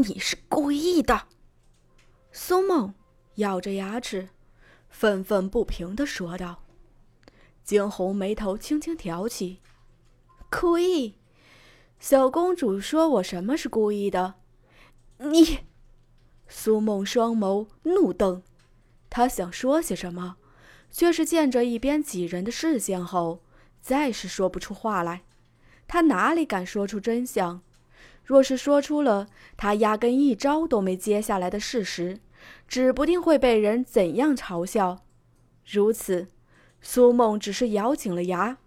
你是故意的。”苏梦咬着牙齿，愤愤不平地说道。惊鸿眉头轻轻挑起：“故意？小公主说我什么是故意的？你……”苏梦双眸怒瞪，她想说些什么，却是见着一边几人的视线后，再是说不出话来。她哪里敢说出真相？若是说出了他压根一招都没接下来的事实，指不定会被人怎样嘲笑。如此，苏梦只是咬紧了牙。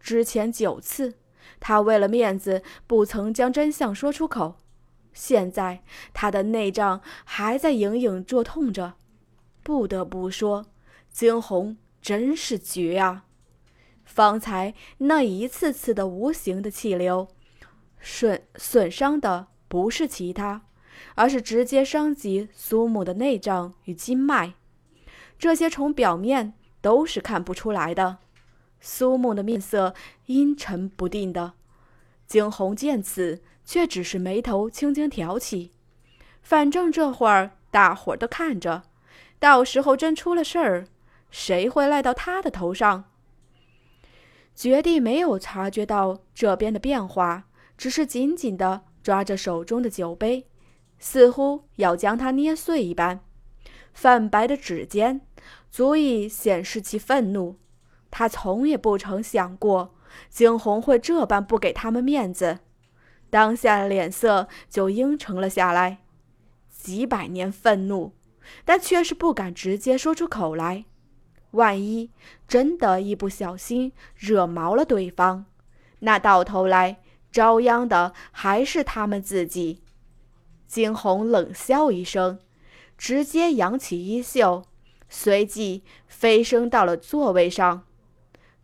之前九次，他为了面子不曾将真相说出口。现在他的内脏还在隐隐作痛着，不得不说，惊鸿真是绝啊！方才那一次次的无形的气流，损损伤的不是其他，而是直接伤及苏母的内脏与经脉，这些从表面都是看不出来的。苏母的面色阴沉不定的，惊鸿见此。却只是眉头轻轻挑起，反正这会儿大伙儿都看着，到时候真出了事儿，谁会赖到他的头上？绝地没有察觉到这边的变化，只是紧紧地抓着手中的酒杯，似乎要将它捏碎一般。泛白的指尖足以显示其愤怒。他从也不曾想过惊鸿会这般不给他们面子。当下脸色就阴沉了下来，几百年愤怒，但却是不敢直接说出口来。万一真的一不小心惹毛了对方，那到头来遭殃的还是他们自己。惊鸿冷笑一声，直接扬起衣袖，随即飞升到了座位上，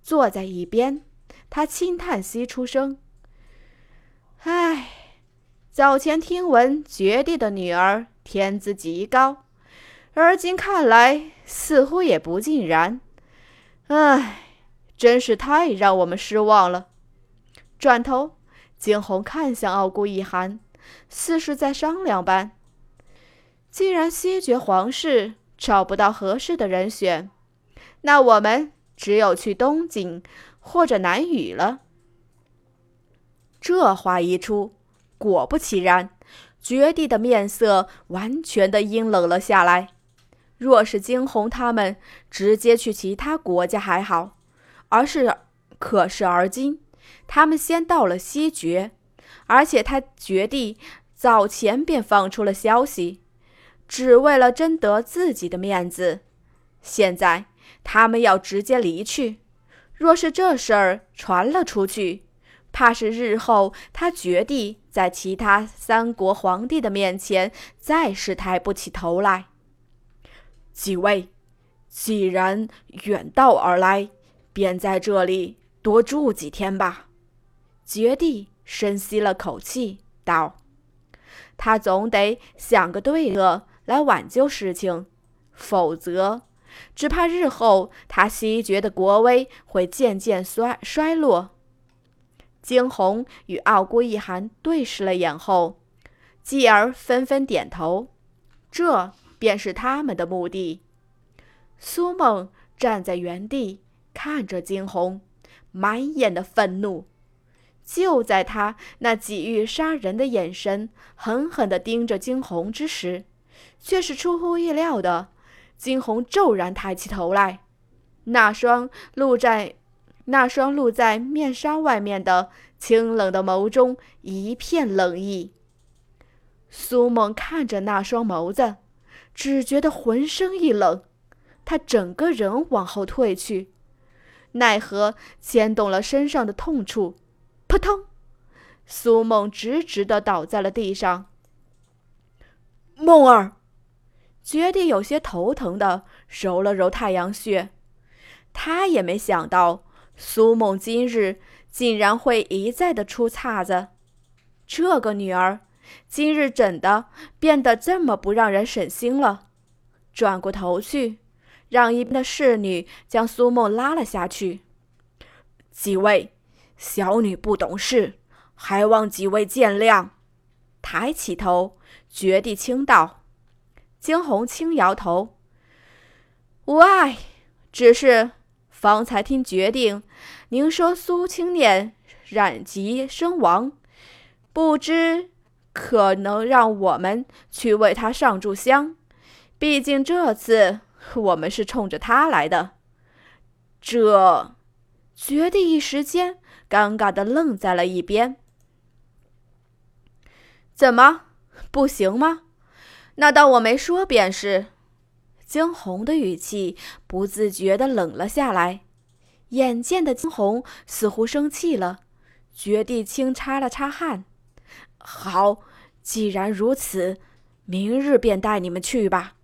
坐在一边。他轻叹息出声。唉，早前听闻绝地的女儿天资极高，而今看来似乎也不尽然。唉，真是太让我们失望了。转头，惊鸿看向傲孤一寒，似是在商量般。既然西决皇室找不到合适的人选，那我们只有去东景或者南宇了。这话一出，果不其然，绝地的面色完全的阴冷了下来。若是惊鸿他们直接去其他国家还好，而是可是而今，他们先到了西决，而且他绝地早前便放出了消息，只为了争得自己的面子。现在他们要直接离去，若是这事儿传了出去，怕是日后他绝地在其他三国皇帝的面前再是抬不起头来。几位，既然远道而来，便在这里多住几天吧。绝地深吸了口气，道：“他总得想个对策来挽救事情，否则，只怕日后他西决的国威会渐渐衰衰落。”惊鸿与傲孤一寒对视了眼后，继而纷纷点头。这便是他们的目的。苏梦站在原地看着惊鸿，满眼的愤怒。就在他那几欲杀人的眼神狠狠地盯着惊鸿之时，却是出乎意料的，惊鸿骤然抬起头来，那双露在。那双露在面纱外面的清冷的眸中一片冷意。苏梦看着那双眸子，只觉得浑身一冷，他整个人往后退去，奈何牵动了身上的痛处，扑通，苏梦直直的倒在了地上。梦儿，绝地有些头疼的揉了揉太阳穴，他也没想到。苏梦今日竟然会一再的出岔子，这个女儿今日怎的变得这么不让人省心了？转过头去，让一边的侍女将苏梦拉了下去。几位，小女不懂事，还望几位见谅。抬起头，绝地轻道：“惊鸿轻摇头，无碍。只是方才听决定，您说苏青念染疾身亡，不知可能让我们去为他上炷香？毕竟这次我们是冲着他来的。”这绝地一时间尴尬的愣在了一边。怎么不行吗？那当我没说便是。惊鸿的语气不自觉的冷了下来。眼见的惊鸿似乎生气了，绝地轻擦了擦汗。好，既然如此，明日便带你们去吧。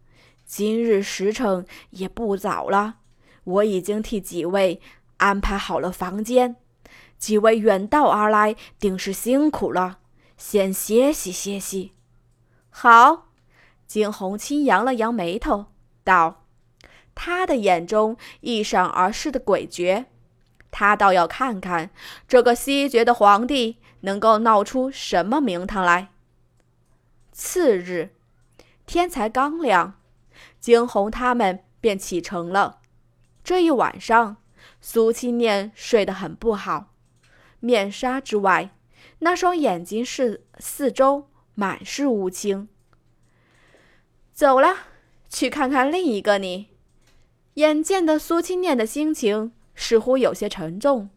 今日时辰也不早了，我已经替几位安排好了房间。几位远道而来，定是辛苦了。先歇息歇息。好，景洪轻扬了扬眉头，道：“他的眼中一闪而逝的诡谲，他倒要看看这个西绝的皇帝能够闹出什么名堂来。”次日天才刚亮，惊鸿他们便启程了。这一晚上，苏青念睡得很不好，面纱之外。那双眼睛是四周满是乌青。走了，去看看另一个你。眼见的苏青念的心情似乎有些沉重，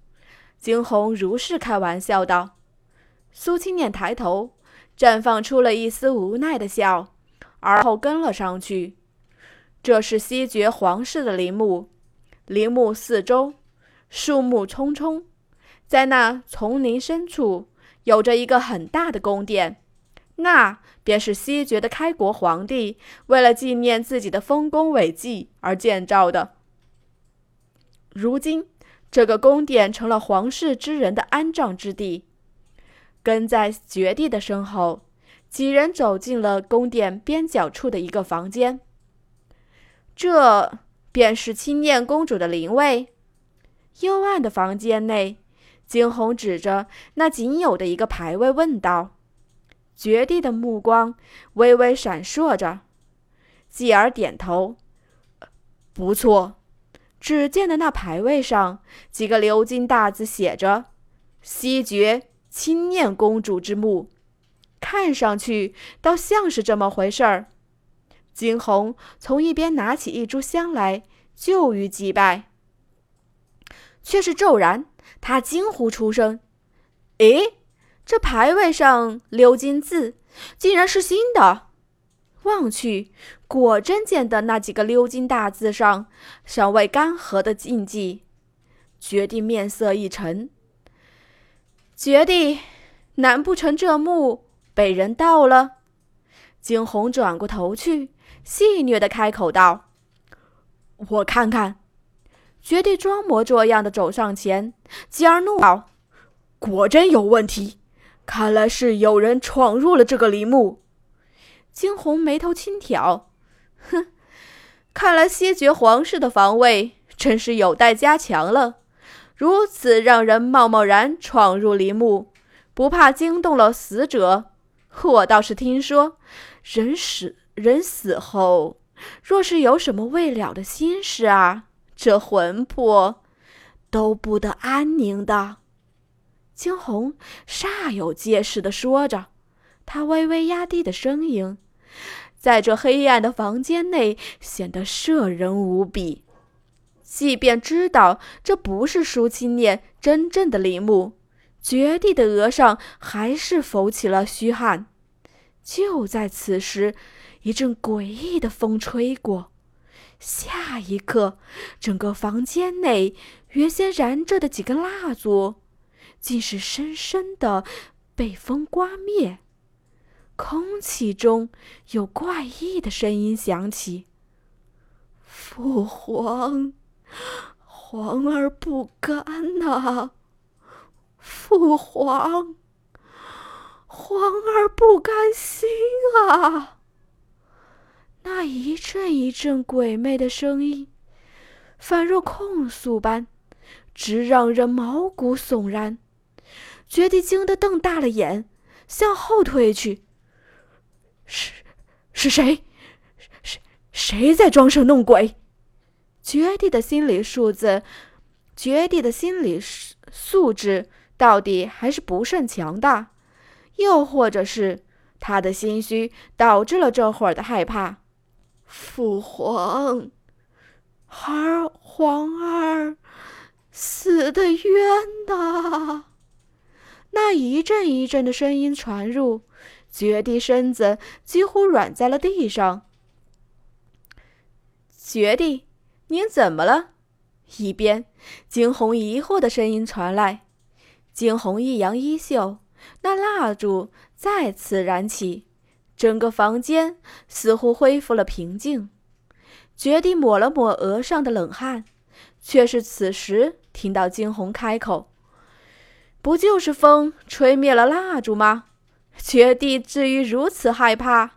惊鸿如是开玩笑道。苏青念抬头，绽放出了一丝无奈的笑，而后跟了上去。这是西决皇室的陵墓，陵墓四周树木葱葱，在那丛林深处。有着一个很大的宫殿，那便是西决的开国皇帝为了纪念自己的丰功伟绩而建造的。如今，这个宫殿成了皇室之人的安葬之地。跟在绝地的身后，几人走进了宫殿边角处的一个房间。这便是青念公主的灵位。幽暗的房间内。惊鸿指着那仅有的一个牌位问道：“绝地的目光微微闪烁着。”继而点头：“不错。”只见的那牌位上几个鎏金大字写着：“西绝青念公主之墓。”看上去倒像是这么回事儿。惊鸿从一边拿起一炷香来，就欲祭拜，却是骤然。他惊呼出声：“诶，这牌位上鎏金字竟然是新的！”望去，果真见得那几个鎏金大字上尚未干涸的印记。绝地面色一沉：“绝地，难不成这墓被人盗了？”惊鸿转过头去，戏谑的开口道：“我看看。”绝地装模作样的走上前，继而怒道：“果真有问题！看来是有人闯入了这个陵墓。”惊鸿眉头轻挑，哼，看来西决皇室的防卫真是有待加强了。如此让人贸贸然闯入陵墓，不怕惊动了死者？我倒是听说，人死人死后，若是有什么未了的心事啊。这魂魄都不得安宁的，惊鸿煞有介事的说着，他微微压低的声音，在这黑暗的房间内显得摄人无比。即便知道这不是舒青念真正的陵墓，绝地的额上还是浮起了虚汗。就在此时，一阵诡异的风吹过。下一刻，整个房间内原先燃着的几根蜡烛，竟是深深的被风刮灭。空气中有怪异的声音响起：“父皇，皇儿不甘呐！父皇，皇儿不甘心啊！”那一阵一阵鬼魅的声音，仿若控诉般，直让人毛骨悚然。绝地惊得瞪大了眼，向后退去。是是谁？谁谁在装神弄鬼？绝地的心理数字，绝地的心理素质到底还是不甚强大，又或者是他的心虚导致了这会儿的害怕？父皇，儿皇儿死的冤呐！那一阵一阵的声音传入，绝地身子几乎软在了地上。绝地。您怎么了？一边，惊鸿疑惑的声音传来。惊鸿一扬衣袖，那蜡烛再次燃起，整个房间似乎恢复了平静。绝地抹了抹额上的冷汗，却是此时听到惊鸿开口：“不就是风吹灭了蜡烛吗？绝地至于如此害怕？”